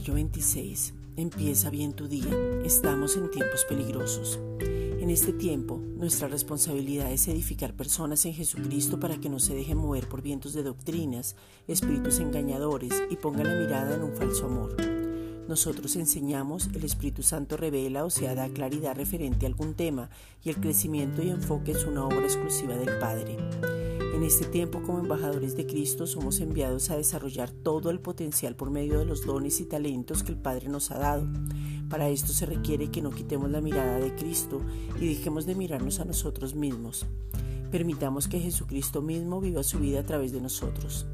26. Empieza bien tu día. Estamos en tiempos peligrosos. En este tiempo, nuestra responsabilidad es edificar personas en Jesucristo para que no se dejen mover por vientos de doctrinas, espíritus engañadores y pongan la mirada en un falso amor. Nosotros enseñamos, el Espíritu Santo revela o sea da claridad referente a algún tema y el crecimiento y enfoque es una obra exclusiva del Padre. En este tiempo como embajadores de Cristo somos enviados a desarrollar todo el potencial por medio de los dones y talentos que el Padre nos ha dado. Para esto se requiere que no quitemos la mirada de Cristo y dejemos de mirarnos a nosotros mismos. Permitamos que Jesucristo mismo viva su vida a través de nosotros.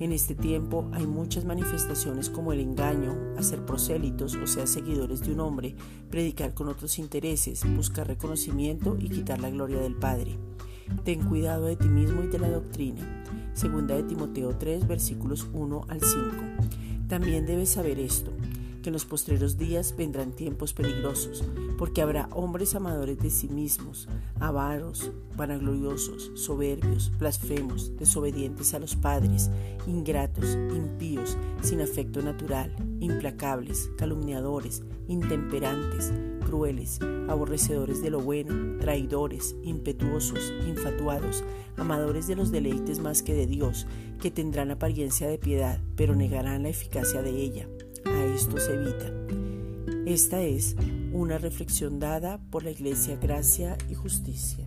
En este tiempo hay muchas manifestaciones como el engaño, hacer prosélitos, o sea, seguidores de un hombre, predicar con otros intereses, buscar reconocimiento y quitar la gloria del Padre. Ten cuidado de ti mismo y de la doctrina. Segunda de Timoteo 3, versículos 1 al 5. También debes saber esto, que en los postreros días vendrán tiempos peligrosos, porque habrá hombres amadores de sí mismos, avaros, vanagloriosos, soberbios, blasfemos, desobedientes a los padres, ingratos, impíos, sin afecto natural, implacables, calumniadores, intemperantes, crueles, aborrecedores de lo bueno, traidores, impetuosos, infatuados, amadores de los deleites más que de Dios, que tendrán apariencia de piedad, pero negarán la eficacia de ella. Esto se evita. Esta es una reflexión dada por la Iglesia Gracia y Justicia.